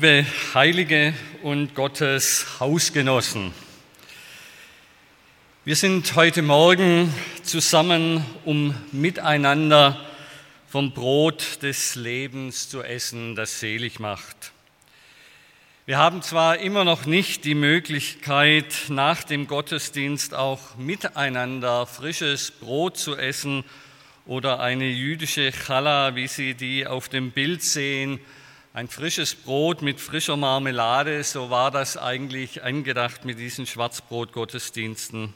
Liebe Heilige und Gottes Hausgenossen, wir sind heute Morgen zusammen, um miteinander vom Brot des Lebens zu essen, das selig macht. Wir haben zwar immer noch nicht die Möglichkeit, nach dem Gottesdienst auch miteinander frisches Brot zu essen oder eine jüdische Challah, wie Sie die auf dem Bild sehen, ein frisches Brot mit frischer Marmelade, so war das eigentlich angedacht mit diesen Schwarzbrot-Gottesdiensten.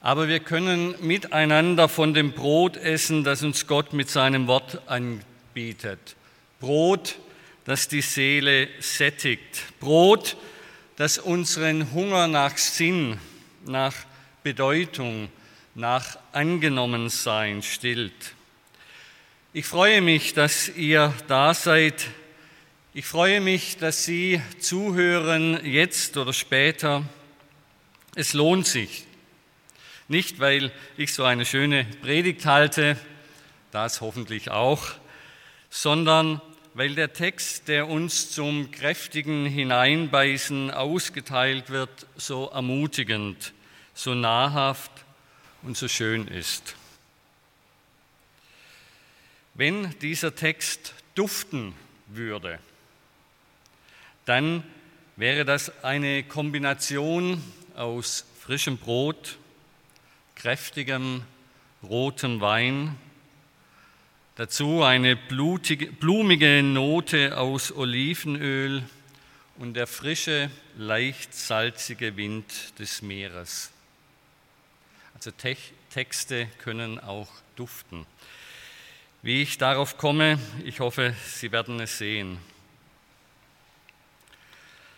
Aber wir können miteinander von dem Brot essen, das uns Gott mit seinem Wort anbietet. Brot, das die Seele sättigt. Brot, das unseren Hunger nach Sinn, nach Bedeutung, nach Angenommensein stillt. Ich freue mich, dass ihr da seid. Ich freue mich, dass Sie zuhören, jetzt oder später. Es lohnt sich. Nicht, weil ich so eine schöne Predigt halte, das hoffentlich auch, sondern weil der Text, der uns zum kräftigen Hineinbeißen ausgeteilt wird, so ermutigend, so nahrhaft und so schön ist. Wenn dieser Text duften würde, dann wäre das eine Kombination aus frischem Brot, kräftigem rotem Wein, dazu eine blutige, blumige Note aus Olivenöl und der frische, leicht salzige Wind des Meeres. Also Texte können auch duften. Wie ich darauf komme, ich hoffe, Sie werden es sehen.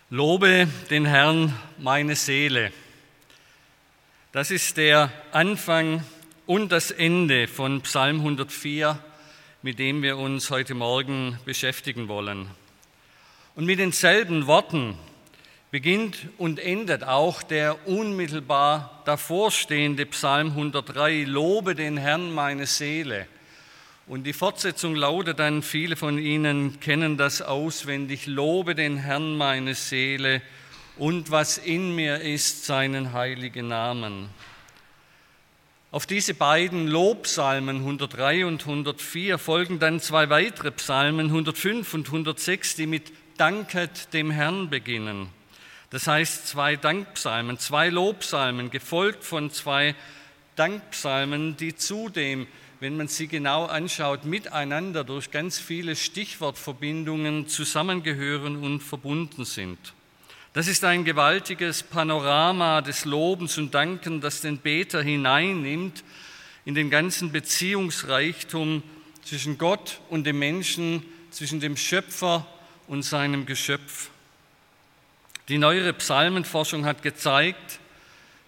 Lobe den Herrn meine Seele. Das ist der Anfang und das Ende von Psalm 104, mit dem wir uns heute Morgen beschäftigen wollen. Und mit denselben Worten beginnt und endet auch der unmittelbar davorstehende Psalm 103, Lobe den Herrn meine Seele. Und die Fortsetzung lautet dann, viele von Ihnen kennen das auswendig, lobe den Herrn meine Seele und was in mir ist, seinen heiligen Namen. Auf diese beiden Lobpsalmen 103 und 104 folgen dann zwei weitere Psalmen 105 und 106, die mit Danket dem Herrn beginnen. Das heißt zwei Dankpsalmen, zwei Lobpsalmen, gefolgt von zwei Dankpsalmen, die zudem wenn man sie genau anschaut, miteinander durch ganz viele Stichwortverbindungen zusammengehören und verbunden sind. Das ist ein gewaltiges Panorama des Lobens und Danken, das den Beter hineinnimmt in den ganzen Beziehungsreichtum zwischen Gott und dem Menschen, zwischen dem Schöpfer und seinem Geschöpf. Die neuere Psalmenforschung hat gezeigt,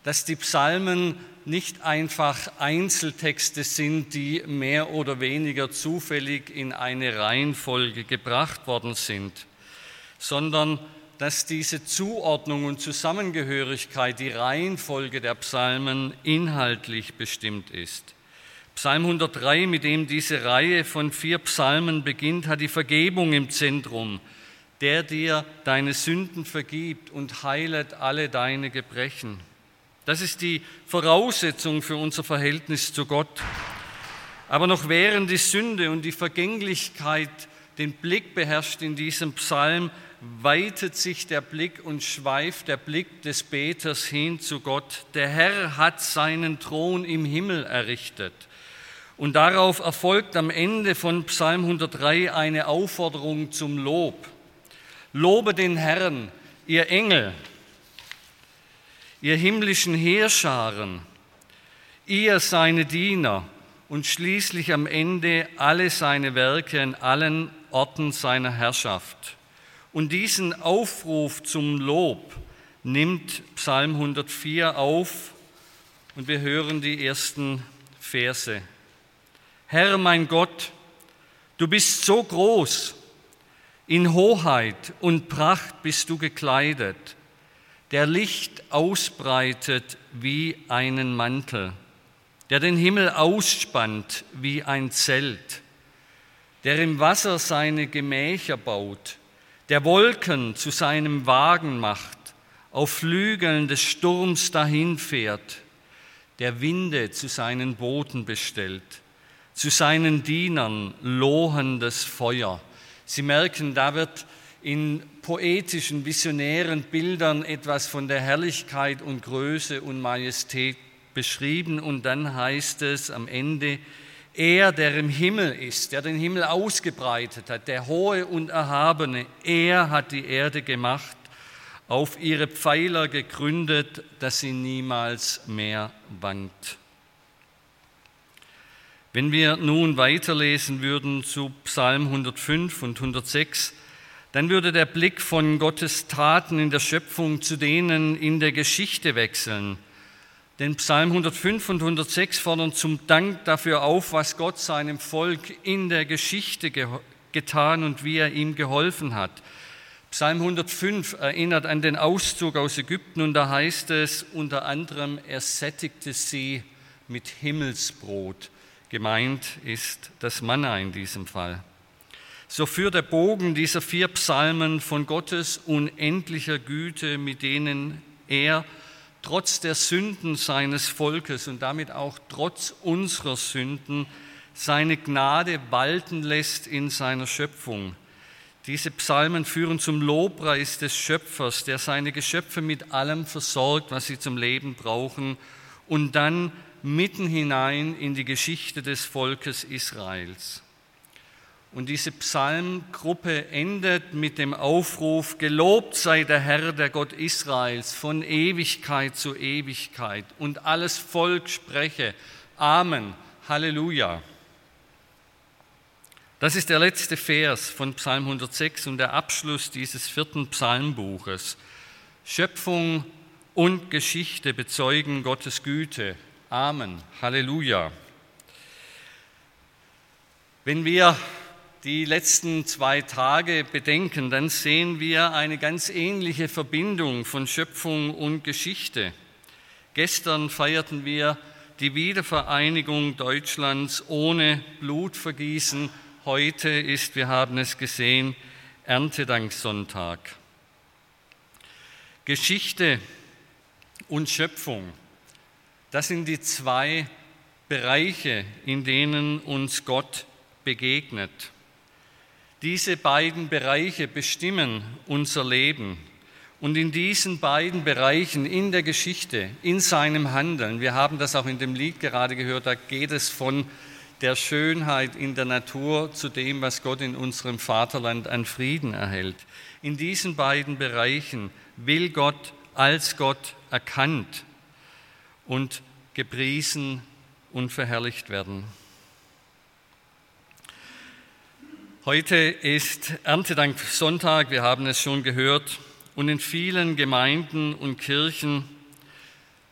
dass die Psalmen nicht einfach Einzeltexte sind, die mehr oder weniger zufällig in eine Reihenfolge gebracht worden sind, sondern dass diese Zuordnung und Zusammengehörigkeit, die Reihenfolge der Psalmen inhaltlich bestimmt ist. Psalm 103, mit dem diese Reihe von vier Psalmen beginnt, hat die Vergebung im Zentrum, der dir deine Sünden vergibt und heilet alle deine Gebrechen. Das ist die Voraussetzung für unser Verhältnis zu Gott. Aber noch während die Sünde und die Vergänglichkeit den Blick beherrscht in diesem Psalm, weitet sich der Blick und schweift der Blick des Beters hin zu Gott. Der Herr hat seinen Thron im Himmel errichtet. Und darauf erfolgt am Ende von Psalm 103 eine Aufforderung zum Lob. Lobe den Herrn, ihr Engel, ihr himmlischen Heerscharen, ihr seine Diener und schließlich am Ende alle seine Werke in allen Orten seiner Herrschaft. Und diesen Aufruf zum Lob nimmt Psalm 104 auf und wir hören die ersten Verse. Herr mein Gott, du bist so groß, in Hoheit und Pracht bist du gekleidet, der Licht ausbreitet wie einen Mantel, der den Himmel ausspannt wie ein Zelt, der im Wasser seine Gemächer baut, der Wolken zu seinem Wagen macht, auf Flügeln des Sturms dahinfährt, der Winde zu seinen Booten bestellt, zu seinen Dienern lohendes Feuer. Sie merken, da wird in poetischen, visionären Bildern etwas von der Herrlichkeit und Größe und Majestät beschrieben und dann heißt es am Ende, er, der im Himmel ist, der den Himmel ausgebreitet hat, der hohe und erhabene, er hat die Erde gemacht, auf ihre Pfeiler gegründet, dass sie niemals mehr wankt. Wenn wir nun weiterlesen würden zu Psalm 105 und 106, dann würde der Blick von Gottes Taten in der Schöpfung zu denen in der Geschichte wechseln. Denn Psalm 105 und 106 fordern zum Dank dafür auf, was Gott seinem Volk in der Geschichte getan und wie er ihm geholfen hat. Psalm 105 erinnert an den Auszug aus Ägypten und da heißt es unter anderem, er sättigte sie mit Himmelsbrot. Gemeint ist das Manna in diesem Fall. So führt der Bogen dieser vier Psalmen von Gottes unendlicher Güte, mit denen er trotz der Sünden seines Volkes und damit auch trotz unserer Sünden seine Gnade walten lässt in seiner Schöpfung. Diese Psalmen führen zum Lobpreis des Schöpfers, der seine Geschöpfe mit allem versorgt, was sie zum Leben brauchen, und dann mitten hinein in die Geschichte des Volkes Israels. Und diese Psalmgruppe endet mit dem Aufruf, Gelobt sei der Herr, der Gott Israels, von Ewigkeit zu Ewigkeit. Und alles Volk spreche, Amen, Halleluja. Das ist der letzte Vers von Psalm 106 und der Abschluss dieses vierten Psalmbuches. Schöpfung und Geschichte bezeugen Gottes Güte. Amen, Halleluja. Wenn wir die letzten zwei Tage bedenken, dann sehen wir eine ganz ähnliche Verbindung von Schöpfung und Geschichte. Gestern feierten wir die Wiedervereinigung Deutschlands ohne Blutvergießen. Heute ist, wir haben es gesehen, Erntedanksonntag. Geschichte und Schöpfung, das sind die zwei Bereiche, in denen uns Gott begegnet. Diese beiden Bereiche bestimmen unser Leben. Und in diesen beiden Bereichen, in der Geschichte, in seinem Handeln, wir haben das auch in dem Lied gerade gehört, da geht es von der Schönheit in der Natur zu dem, was Gott in unserem Vaterland an Frieden erhält. In diesen beiden Bereichen will Gott als Gott erkannt und gepriesen und verherrlicht werden. Heute ist Erntedank-Sonntag, wir haben es schon gehört, und in vielen Gemeinden und Kirchen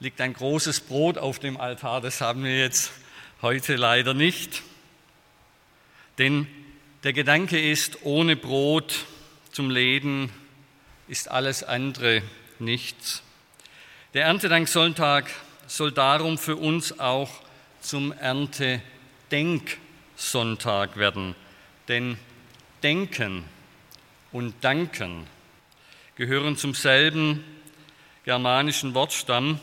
liegt ein großes Brot auf dem Altar. Das haben wir jetzt heute leider nicht. Denn der Gedanke ist, ohne Brot zum Leben ist alles andere nichts. Der Erntedank-Sonntag soll darum für uns auch zum Erntedenksonntag werden. Denn Denken und Danken gehören zum selben germanischen Wortstamm,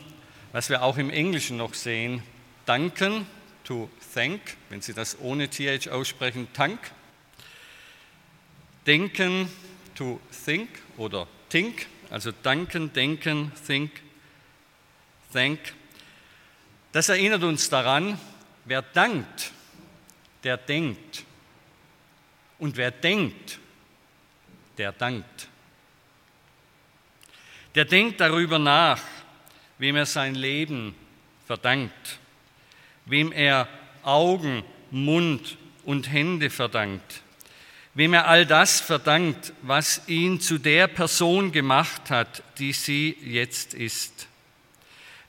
was wir auch im Englischen noch sehen. Danken, to thank, wenn Sie das ohne TH aussprechen, Tank. Denken, to think oder think, also danken, denken, think, thank. Das erinnert uns daran, wer dankt, der denkt. Und wer denkt, der dankt. Der denkt darüber nach, wem er sein Leben verdankt, wem er Augen, Mund und Hände verdankt. Wem er all das verdankt, was ihn zu der Person gemacht hat, die sie jetzt ist.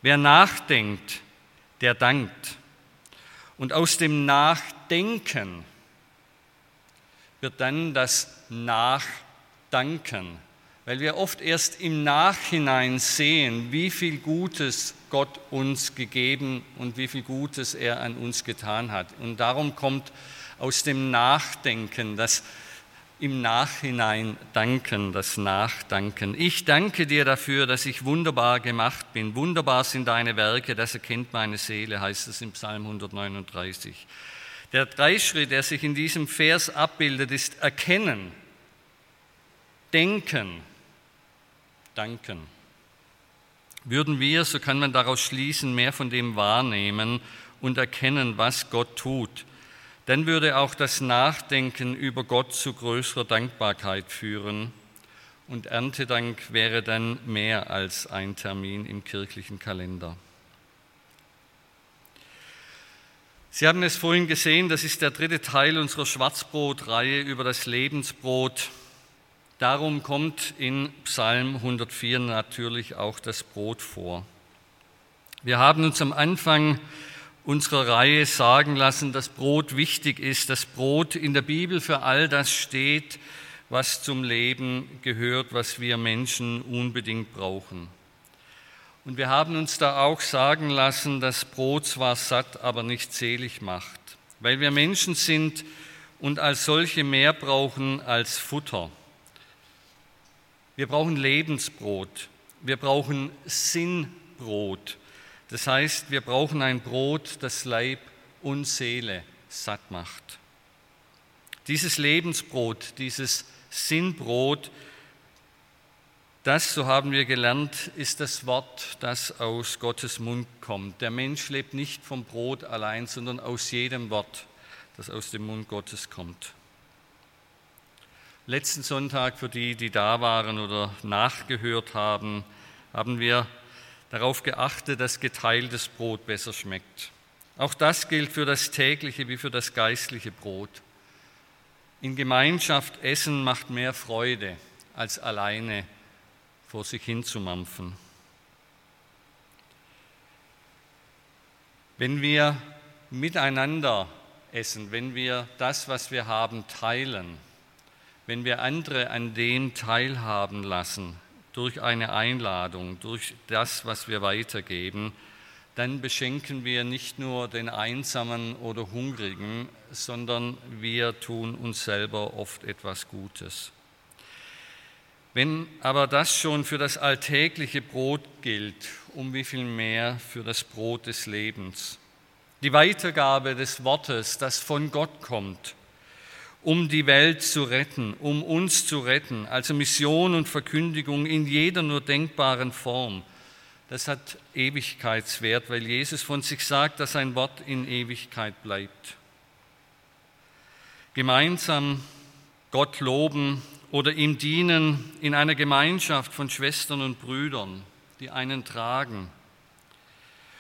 Wer nachdenkt, der dankt. Und aus dem Nachdenken wird dann das Nachdanken, weil wir oft erst im Nachhinein sehen, wie viel Gutes Gott uns gegeben und wie viel Gutes er an uns getan hat. Und darum kommt aus dem Nachdenken, das im Nachhinein danken, das Nachdanken. Ich danke dir dafür, dass ich wunderbar gemacht bin. Wunderbar sind deine Werke, das erkennt meine Seele, heißt es im Psalm 139. Der Dreischritt, der sich in diesem Vers abbildet, ist erkennen, denken, danken. Würden wir, so kann man daraus schließen, mehr von dem wahrnehmen und erkennen, was Gott tut, dann würde auch das Nachdenken über Gott zu größerer Dankbarkeit führen und Erntedank wäre dann mehr als ein Termin im kirchlichen Kalender. Sie haben es vorhin gesehen, das ist der dritte Teil unserer Schwarzbrotreihe über das Lebensbrot. Darum kommt in Psalm 104 natürlich auch das Brot vor. Wir haben uns am Anfang unserer Reihe sagen lassen, dass Brot wichtig ist, dass Brot in der Bibel für all das steht, was zum Leben gehört, was wir Menschen unbedingt brauchen. Und wir haben uns da auch sagen lassen, dass Brot zwar satt, aber nicht selig macht, weil wir Menschen sind und als solche mehr brauchen als Futter. Wir brauchen Lebensbrot, wir brauchen Sinnbrot, das heißt, wir brauchen ein Brot, das Leib und Seele satt macht. Dieses Lebensbrot, dieses Sinnbrot, das, so haben wir gelernt, ist das Wort, das aus Gottes Mund kommt. Der Mensch lebt nicht vom Brot allein, sondern aus jedem Wort, das aus dem Mund Gottes kommt. Letzten Sonntag, für die, die da waren oder nachgehört haben, haben wir darauf geachtet, dass geteiltes Brot besser schmeckt. Auch das gilt für das tägliche wie für das geistliche Brot. In Gemeinschaft essen macht mehr Freude, als alleine vor sich hin zu mampfen. Wenn wir miteinander essen, wenn wir das, was wir haben, teilen, wenn wir andere an dem teilhaben lassen, durch eine Einladung, durch das, was wir weitergeben, dann beschenken wir nicht nur den Einsamen oder Hungrigen, sondern wir tun uns selber oft etwas Gutes. Wenn aber das schon für das alltägliche Brot gilt, um wie viel mehr für das Brot des Lebens. Die Weitergabe des Wortes, das von Gott kommt, um die Welt zu retten, um uns zu retten. Also Mission und Verkündigung in jeder nur denkbaren Form. Das hat Ewigkeitswert, weil Jesus von sich sagt, dass sein Wort in Ewigkeit bleibt. Gemeinsam Gott loben oder ihm dienen in einer Gemeinschaft von Schwestern und Brüdern, die einen tragen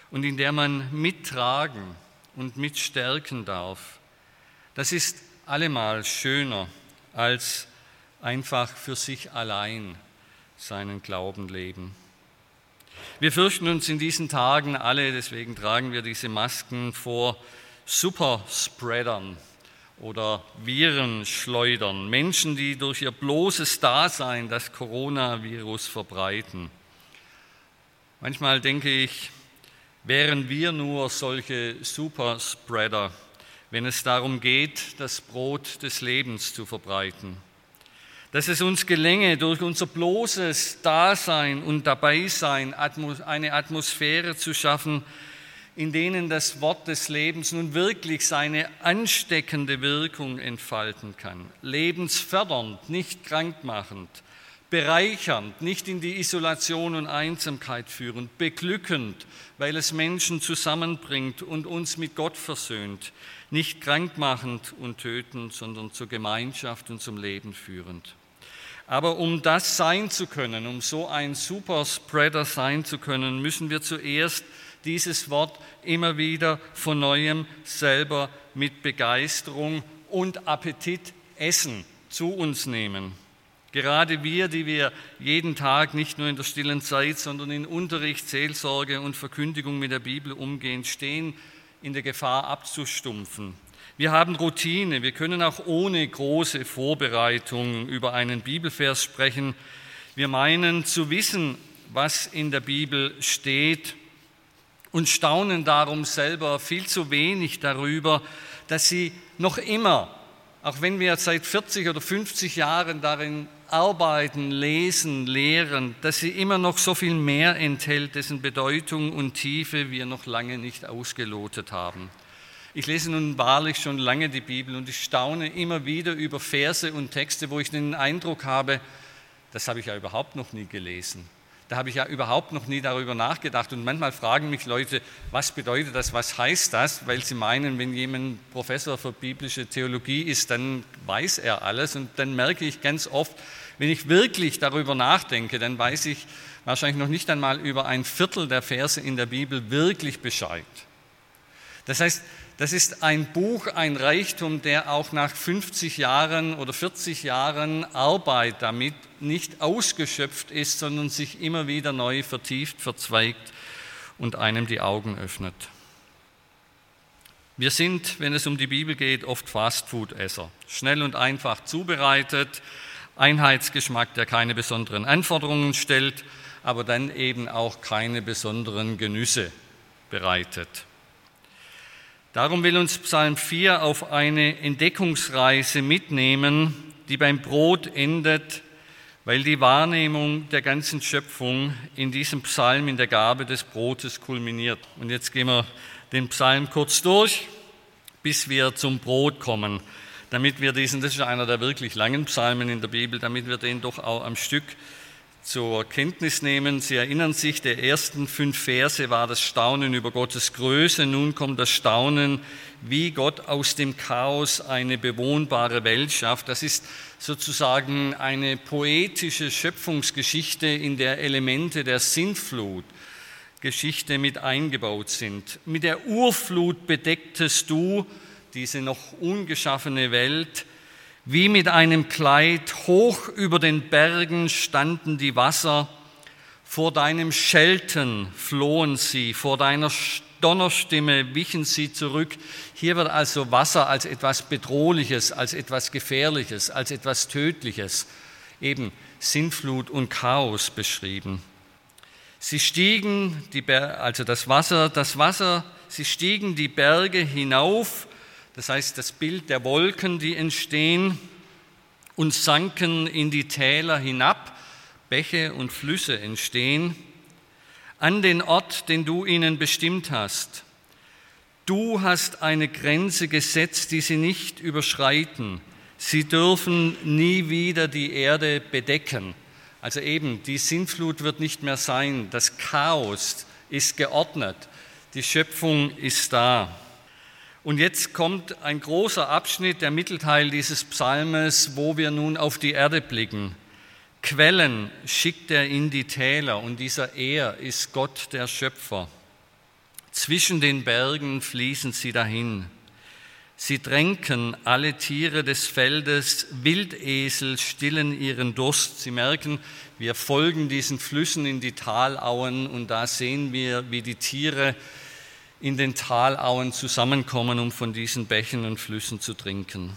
und in der man mittragen und mitstärken darf. Das ist allemal schöner, als einfach für sich allein seinen Glauben leben. Wir fürchten uns in diesen Tagen alle, deswegen tragen wir diese Masken vor Superspreadern oder Virenschleudern, Menschen, die durch ihr bloßes Dasein das Coronavirus verbreiten. Manchmal denke ich, wären wir nur solche Superspreader, wenn es darum geht, das Brot des Lebens zu verbreiten. Dass es uns gelänge, durch unser bloßes Dasein und Dabeisein eine Atmosphäre zu schaffen, in denen das Wort des Lebens nun wirklich seine ansteckende Wirkung entfalten kann. Lebensfördernd, nicht krankmachend, bereichernd, nicht in die Isolation und Einsamkeit führend, beglückend, weil es Menschen zusammenbringt und uns mit Gott versöhnt, nicht krankmachend und tötend, sondern zur Gemeinschaft und zum Leben führend. Aber um das sein zu können, um so ein Superspreader sein zu können, müssen wir zuerst dieses Wort immer wieder von neuem selber mit Begeisterung und Appetit essen, zu uns nehmen. Gerade wir, die wir jeden Tag nicht nur in der stillen Zeit, sondern in Unterricht, Seelsorge und Verkündigung mit der Bibel umgehen, stehen in der Gefahr abzustumpfen. Wir haben Routine, wir können auch ohne große Vorbereitung über einen Bibelvers sprechen. Wir meinen zu wissen, was in der Bibel steht und staunen darum selber viel zu wenig darüber, dass sie noch immer, auch wenn wir seit 40 oder 50 Jahren darin arbeiten, lesen, lehren, dass sie immer noch so viel mehr enthält, dessen Bedeutung und Tiefe wir noch lange nicht ausgelotet haben. Ich lese nun wahrlich schon lange die Bibel und ich staune immer wieder über Verse und Texte, wo ich den Eindruck habe, das habe ich ja überhaupt noch nie gelesen. Da habe ich ja überhaupt noch nie darüber nachgedacht. Und manchmal fragen mich Leute, was bedeutet das, was heißt das? Weil sie meinen, wenn jemand Professor für biblische Theologie ist, dann weiß er alles. Und dann merke ich ganz oft, wenn ich wirklich darüber nachdenke, dann weiß ich wahrscheinlich noch nicht einmal über ein Viertel der Verse in der Bibel wirklich Bescheid. Das heißt, das ist ein Buch, ein Reichtum, der auch nach 50 Jahren oder 40 Jahren Arbeit damit nicht ausgeschöpft ist, sondern sich immer wieder neu vertieft, verzweigt und einem die Augen öffnet. Wir sind, wenn es um die Bibel geht, oft Fastfood-Esser. Schnell und einfach zubereitet, Einheitsgeschmack, der keine besonderen Anforderungen stellt, aber dann eben auch keine besonderen Genüsse bereitet. Darum will uns Psalm 4 auf eine Entdeckungsreise mitnehmen, die beim Brot endet, weil die Wahrnehmung der ganzen Schöpfung in diesem Psalm in der Gabe des Brotes kulminiert. Und jetzt gehen wir den Psalm kurz durch, bis wir zum Brot kommen, damit wir diesen, das ist einer der wirklich langen Psalmen in der Bibel, damit wir den doch auch am Stück zur Kenntnis nehmen. Sie erinnern sich, der ersten fünf Verse war das Staunen über Gottes Größe. Nun kommt das Staunen, wie Gott aus dem Chaos eine bewohnbare Welt schafft. Das ist sozusagen eine poetische Schöpfungsgeschichte, in der Elemente der Sintflut Geschichte mit eingebaut sind. Mit der Urflut bedecktest du diese noch ungeschaffene Welt wie mit einem Kleid hoch über den Bergen standen die Wasser, vor deinem Schelten flohen sie, vor deiner Donnerstimme wichen sie zurück. Hier wird also Wasser als etwas Bedrohliches, als etwas Gefährliches, als etwas Tödliches, eben Sintflut und Chaos beschrieben. Sie stiegen, die also das Wasser, das Wasser, sie stiegen die Berge hinauf das heißt das Bild der Wolken, die entstehen und sanken in die Täler hinab, Bäche und Flüsse entstehen, an den Ort, den du ihnen bestimmt hast. Du hast eine Grenze gesetzt, die sie nicht überschreiten. Sie dürfen nie wieder die Erde bedecken. Also eben, die Sintflut wird nicht mehr sein. Das Chaos ist geordnet. Die Schöpfung ist da. Und jetzt kommt ein großer Abschnitt, der Mittelteil dieses Psalmes, wo wir nun auf die Erde blicken. Quellen schickt er in die Täler und dieser Er ist Gott der Schöpfer. Zwischen den Bergen fließen sie dahin. Sie tränken alle Tiere des Feldes, Wildesel stillen ihren Durst. Sie merken, wir folgen diesen Flüssen in die Talauen und da sehen wir, wie die Tiere in den Talauen zusammenkommen, um von diesen Bächen und Flüssen zu trinken.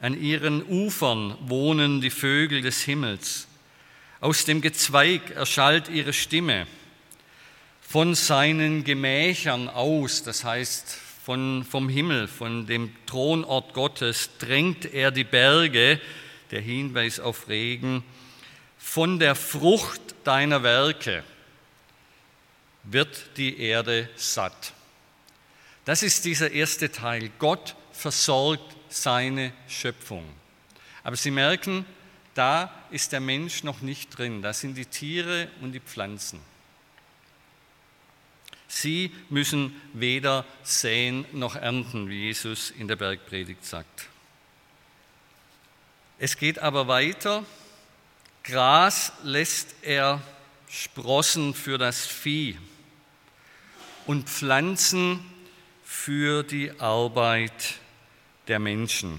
An ihren Ufern wohnen die Vögel des Himmels. Aus dem Gezweig erschallt ihre Stimme. Von seinen Gemächern aus, das heißt von, vom Himmel, von dem Thronort Gottes, drängt er die Berge, der Hinweis auf Regen, von der Frucht deiner Werke wird die Erde satt. Das ist dieser erste Teil. Gott versorgt seine Schöpfung. Aber Sie merken, da ist der Mensch noch nicht drin. Da sind die Tiere und die Pflanzen. Sie müssen weder säen noch ernten, wie Jesus in der Bergpredigt sagt. Es geht aber weiter. Gras lässt er Sprossen für das Vieh und Pflanzen für die Arbeit der Menschen.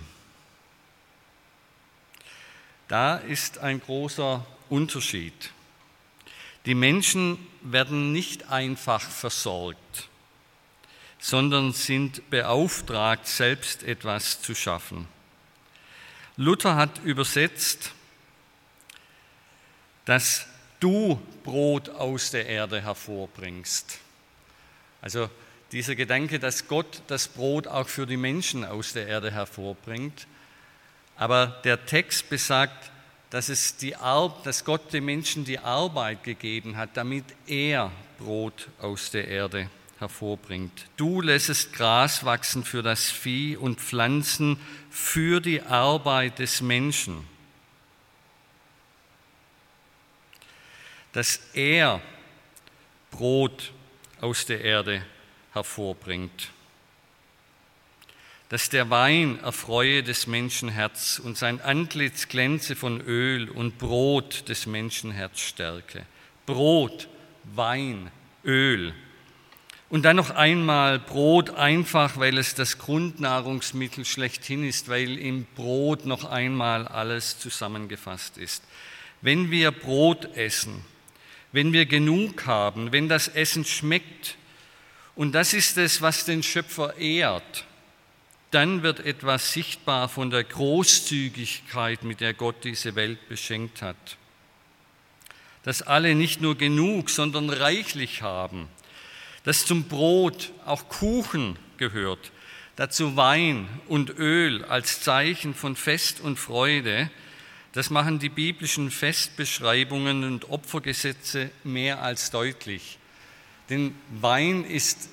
Da ist ein großer Unterschied. Die Menschen werden nicht einfach versorgt, sondern sind beauftragt, selbst etwas zu schaffen. Luther hat übersetzt, dass du Brot aus der Erde hervorbringst. Also dieser Gedanke, dass Gott das Brot auch für die Menschen aus der Erde hervorbringt. Aber der Text besagt, dass, es die Ar dass Gott den Menschen die Arbeit gegeben hat, damit er Brot aus der Erde hervorbringt. Du lässest Gras wachsen für das Vieh und Pflanzen für die Arbeit des Menschen. Dass er Brot aus der Erde hervorbringt. Dass der Wein erfreue des Menschen Herz und sein Antlitz glänze von Öl und Brot des Menschen Herz stärke. Brot, Wein, Öl. Und dann noch einmal Brot einfach, weil es das Grundnahrungsmittel schlechthin ist, weil im Brot noch einmal alles zusammengefasst ist. Wenn wir Brot essen, wenn wir genug haben, wenn das Essen schmeckt, und das ist es, was den Schöpfer ehrt. Dann wird etwas sichtbar von der Großzügigkeit, mit der Gott diese Welt beschenkt hat. Dass alle nicht nur genug, sondern reichlich haben. Dass zum Brot auch Kuchen gehört. Dazu Wein und Öl als Zeichen von Fest und Freude. Das machen die biblischen Festbeschreibungen und Opfergesetze mehr als deutlich. Denn Wein ist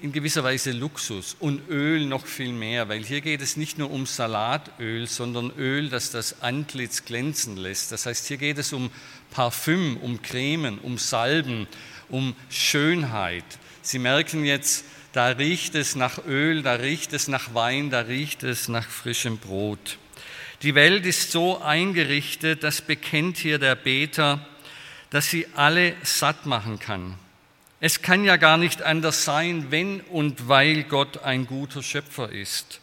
in gewisser Weise Luxus und Öl noch viel mehr, weil hier geht es nicht nur um Salatöl, sondern Öl, das das Antlitz glänzen lässt. Das heißt, hier geht es um Parfüm, um Cremen, um Salben, um Schönheit. Sie merken jetzt, da riecht es nach Öl, da riecht es nach Wein, da riecht es nach frischem Brot. Die Welt ist so eingerichtet, das bekennt hier der Beter, dass sie alle satt machen kann. Es kann ja gar nicht anders sein, wenn und weil Gott ein guter Schöpfer ist.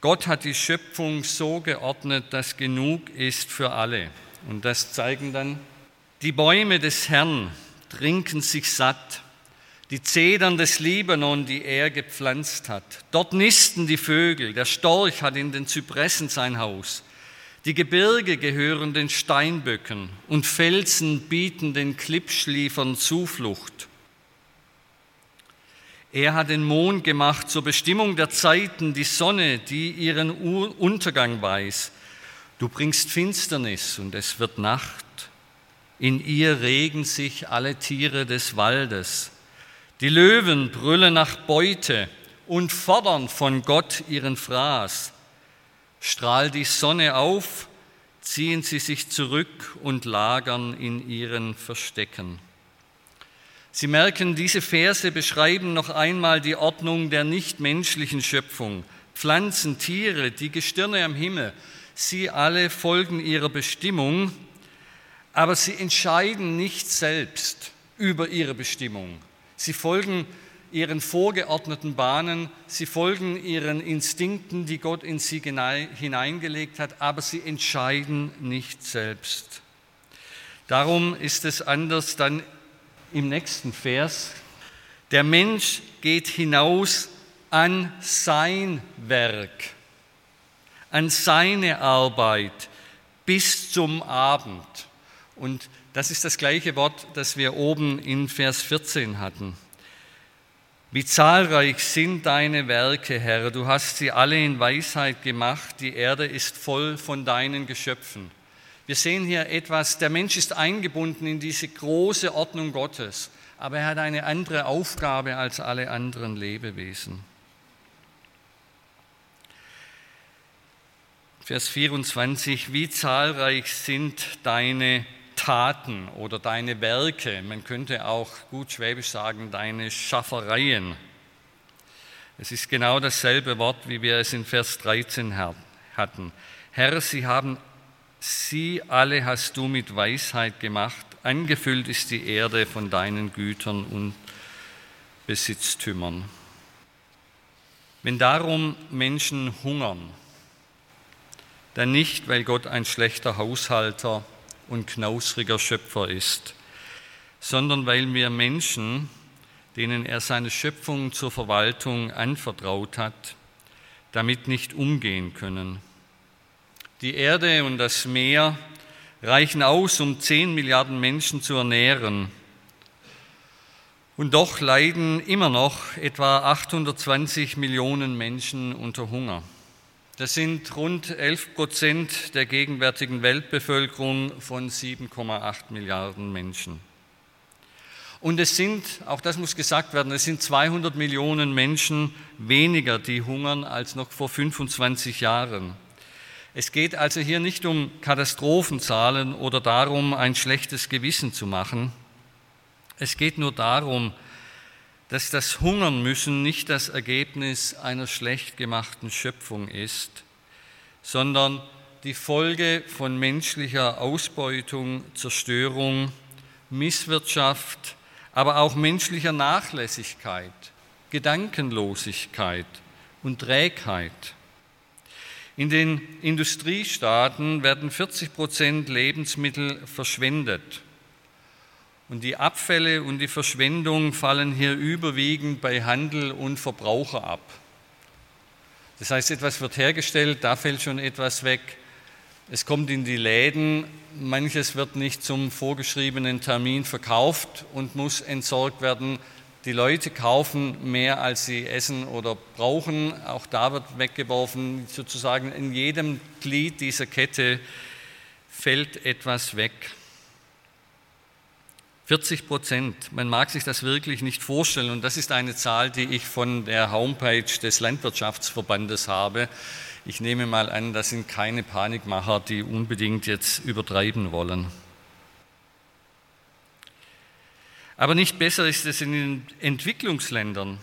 Gott hat die Schöpfung so geordnet, dass genug ist für alle. Und das zeigen dann die Bäume des Herrn, trinken sich satt. Die Zedern des Libanon, die er gepflanzt hat. Dort nisten die Vögel, der Storch hat in den Zypressen sein Haus. Die Gebirge gehören den Steinböcken und Felsen bieten den Klippschliefern Zuflucht. Er hat den Mond gemacht zur Bestimmung der Zeiten, die Sonne, die ihren Untergang weiß. Du bringst Finsternis und es wird Nacht. In ihr regen sich alle Tiere des Waldes. Die Löwen brüllen nach Beute und fordern von Gott ihren Fraß. Strahlt die Sonne auf, ziehen sie sich zurück und lagern in ihren Verstecken. Sie merken, diese Verse beschreiben noch einmal die Ordnung der nichtmenschlichen Schöpfung. Pflanzen, Tiere, die Gestirne am Himmel, sie alle folgen ihrer Bestimmung, aber sie entscheiden nicht selbst über ihre Bestimmung. Sie folgen ihren vorgeordneten Bahnen, sie folgen ihren Instinkten, die Gott in sie hineingelegt hat, aber sie entscheiden nicht selbst. Darum ist es anders dann im nächsten Vers, der Mensch geht hinaus an sein Werk, an seine Arbeit bis zum Abend. Und das ist das gleiche Wort, das wir oben in Vers 14 hatten. Wie zahlreich sind deine Werke, Herr, du hast sie alle in Weisheit gemacht, die Erde ist voll von deinen Geschöpfen. Wir sehen hier etwas, der Mensch ist eingebunden in diese große Ordnung Gottes, aber er hat eine andere Aufgabe als alle anderen Lebewesen. Vers 24, wie zahlreich sind deine Taten oder deine Werke, man könnte auch gut schwäbisch sagen, deine Schaffereien. Es ist genau dasselbe Wort, wie wir es in Vers 13 hatten. Herr, sie haben Sie alle hast du mit Weisheit gemacht, angefüllt ist die Erde von deinen Gütern und Besitztümern. Wenn darum Menschen hungern, dann nicht, weil Gott ein schlechter Haushalter und knausriger Schöpfer ist, sondern weil wir Menschen, denen er seine Schöpfung zur Verwaltung anvertraut hat, damit nicht umgehen können. Die Erde und das Meer reichen aus, um zehn Milliarden Menschen zu ernähren. Und doch leiden immer noch etwa 820 Millionen Menschen unter Hunger. Das sind rund 11 Prozent der gegenwärtigen Weltbevölkerung von 7,8 Milliarden Menschen. Und es sind, auch das muss gesagt werden, es sind 200 Millionen Menschen weniger, die hungern, als noch vor 25 Jahren. Es geht also hier nicht um Katastrophenzahlen oder darum, ein schlechtes Gewissen zu machen. Es geht nur darum, dass das Hungern müssen nicht das Ergebnis einer schlecht gemachten Schöpfung ist, sondern die Folge von menschlicher Ausbeutung, Zerstörung, Misswirtschaft, aber auch menschlicher Nachlässigkeit, Gedankenlosigkeit und Trägheit. In den Industriestaaten werden 40 Prozent Lebensmittel verschwendet. Und die Abfälle und die Verschwendung fallen hier überwiegend bei Handel und Verbraucher ab. Das heißt, etwas wird hergestellt, da fällt schon etwas weg. Es kommt in die Läden, manches wird nicht zum vorgeschriebenen Termin verkauft und muss entsorgt werden. Die Leute kaufen mehr, als sie essen oder brauchen. Auch da wird weggeworfen. Sozusagen in jedem Glied dieser Kette fällt etwas weg. 40 Prozent. Man mag sich das wirklich nicht vorstellen. Und das ist eine Zahl, die ich von der Homepage des Landwirtschaftsverbandes habe. Ich nehme mal an, das sind keine Panikmacher, die unbedingt jetzt übertreiben wollen. Aber nicht besser ist es in den Entwicklungsländern.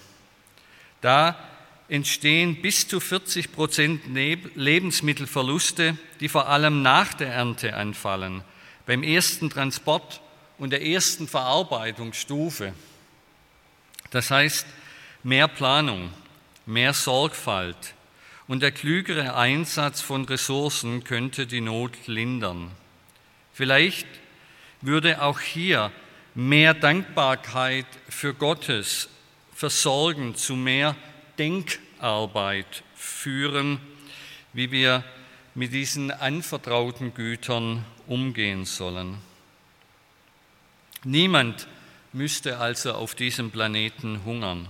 Da entstehen bis zu 40 Prozent Lebensmittelverluste, die vor allem nach der Ernte anfallen, beim ersten Transport und der ersten Verarbeitungsstufe. Das heißt, mehr Planung, mehr Sorgfalt und der klügere Einsatz von Ressourcen könnte die Not lindern. Vielleicht würde auch hier mehr Dankbarkeit für Gottes Versorgen zu mehr Denkarbeit führen, wie wir mit diesen anvertrauten Gütern umgehen sollen. Niemand müsste also auf diesem Planeten hungern.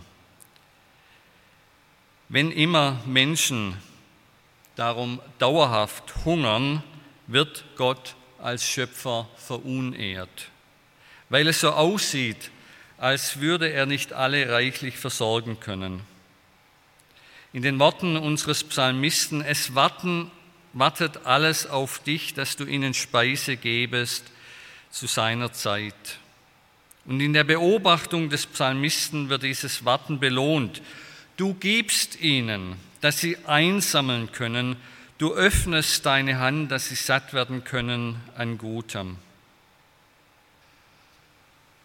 Wenn immer Menschen darum dauerhaft hungern, wird Gott als Schöpfer verunehrt weil es so aussieht, als würde er nicht alle reichlich versorgen können. In den Worten unseres Psalmisten, es warten, wartet alles auf dich, dass du ihnen Speise gebest zu seiner Zeit. Und in der Beobachtung des Psalmisten wird dieses Warten belohnt. Du gibst ihnen, dass sie einsammeln können. Du öffnest deine Hand, dass sie satt werden können an Gutem.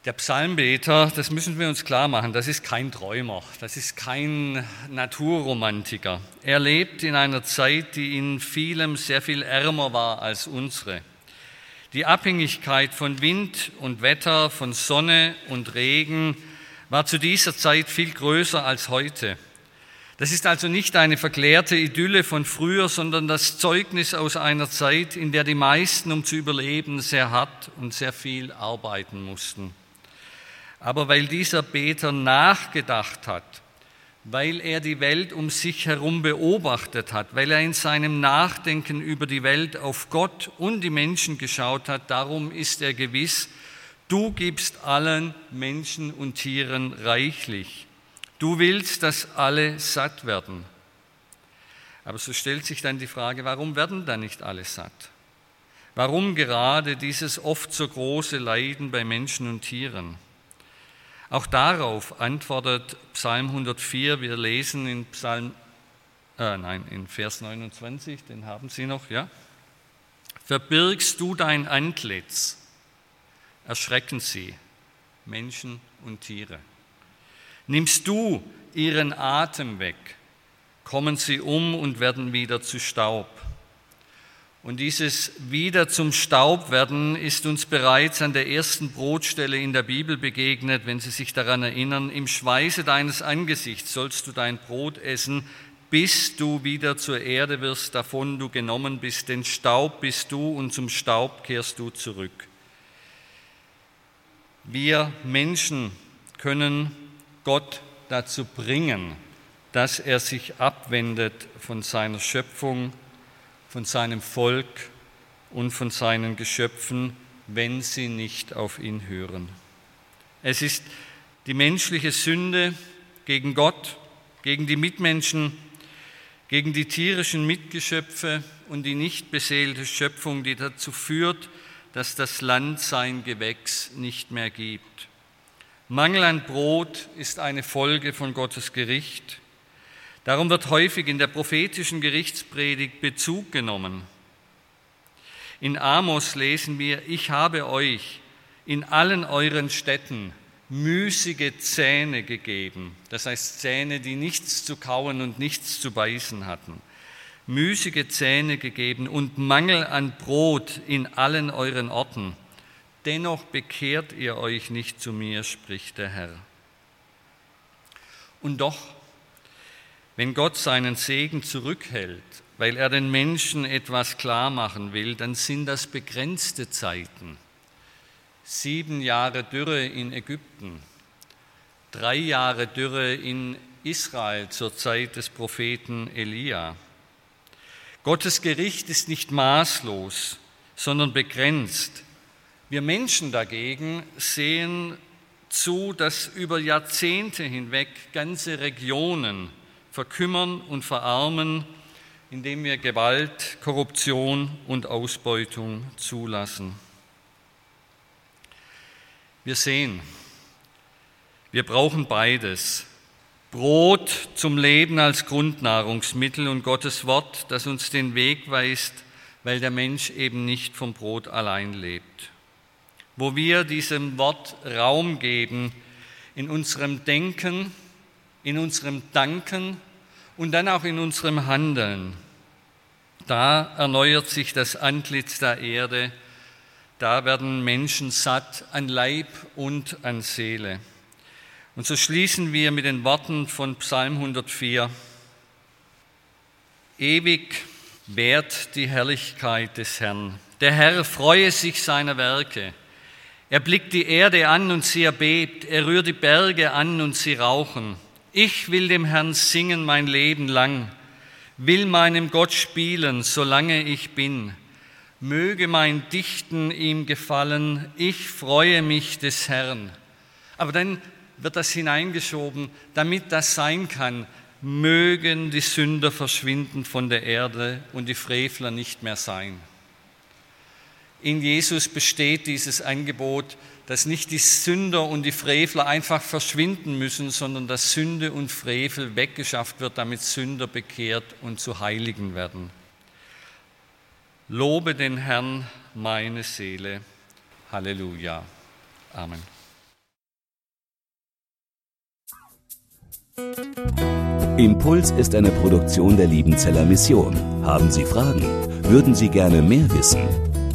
Der Psalmbeter, das müssen wir uns klar machen, das ist kein Träumer, das ist kein Naturromantiker. Er lebt in einer Zeit, die in vielem sehr viel ärmer war als unsere. Die Abhängigkeit von Wind und Wetter, von Sonne und Regen war zu dieser Zeit viel größer als heute. Das ist also nicht eine verklärte Idylle von früher, sondern das Zeugnis aus einer Zeit, in der die meisten, um zu überleben, sehr hart und sehr viel arbeiten mussten aber weil dieser Beter nachgedacht hat, weil er die Welt um sich herum beobachtet hat, weil er in seinem Nachdenken über die Welt auf Gott und die Menschen geschaut hat, darum ist er gewiss, du gibst allen Menschen und Tieren reichlich. Du willst, dass alle satt werden. Aber so stellt sich dann die Frage, warum werden dann nicht alle satt? Warum gerade dieses oft so große Leiden bei Menschen und Tieren? Auch darauf antwortet Psalm 104. Wir lesen in Psalm, äh, nein, in Vers 29, den haben Sie noch, ja? Verbirgst du dein Antlitz, erschrecken sie, Menschen und Tiere. Nimmst du ihren Atem weg, kommen sie um und werden wieder zu Staub. Und dieses wieder zum Staub werden ist uns bereits an der ersten Brotstelle in der Bibel begegnet, wenn Sie sich daran erinnern. Im Schweiße deines Angesichts sollst du dein Brot essen, bis du wieder zur Erde wirst, davon du genommen bist, denn Staub bist du und zum Staub kehrst du zurück. Wir Menschen können Gott dazu bringen, dass er sich abwendet von seiner Schöpfung, von seinem Volk und von seinen Geschöpfen, wenn sie nicht auf ihn hören. Es ist die menschliche Sünde gegen Gott, gegen die Mitmenschen, gegen die tierischen Mitgeschöpfe und die nicht beseelte Schöpfung, die dazu führt, dass das Land sein Gewächs nicht mehr gibt. Mangel an Brot ist eine Folge von Gottes Gericht. Darum wird häufig in der prophetischen Gerichtspredigt Bezug genommen. In Amos lesen wir, ich habe euch in allen euren Städten müßige Zähne gegeben, das heißt Zähne, die nichts zu kauen und nichts zu beißen hatten, müßige Zähne gegeben und Mangel an Brot in allen euren Orten. Dennoch bekehrt ihr euch nicht zu mir, spricht der Herr. Und doch, wenn Gott seinen Segen zurückhält, weil er den Menschen etwas klar machen will, dann sind das begrenzte Zeiten sieben Jahre Dürre in Ägypten, drei Jahre Dürre in Israel zur Zeit des Propheten Elia. Gottes Gericht ist nicht maßlos, sondern begrenzt. Wir Menschen dagegen sehen zu, dass über Jahrzehnte hinweg ganze Regionen verkümmern und verarmen, indem wir Gewalt, Korruption und Ausbeutung zulassen. Wir sehen, wir brauchen beides. Brot zum Leben als Grundnahrungsmittel und Gottes Wort, das uns den Weg weist, weil der Mensch eben nicht vom Brot allein lebt. Wo wir diesem Wort Raum geben in unserem Denken, in unserem Danken und dann auch in unserem Handeln, da erneuert sich das Antlitz der Erde da werden Menschen satt an Leib und an Seele. Und so schließen wir mit den Worten von Psalm 104. Ewig währt die Herrlichkeit des Herrn. Der Herr freue sich seiner Werke. Er blickt die Erde an und sie erbebt. Er rührt die Berge an und sie rauchen. Ich will dem Herrn singen mein Leben lang, will meinem Gott spielen, solange ich bin. Möge mein Dichten ihm gefallen, ich freue mich des Herrn. Aber dann wird das hineingeschoben, damit das sein kann, mögen die Sünder verschwinden von der Erde und die Frevler nicht mehr sein. In Jesus besteht dieses Angebot, dass nicht die Sünder und die Frevler einfach verschwinden müssen, sondern dass Sünde und Frevel weggeschafft wird, damit Sünder bekehrt und zu Heiligen werden. Lobe den Herrn, meine Seele. Halleluja. Amen. Impuls ist eine Produktion der Liebenzeller Mission. Haben Sie Fragen? Würden Sie gerne mehr wissen?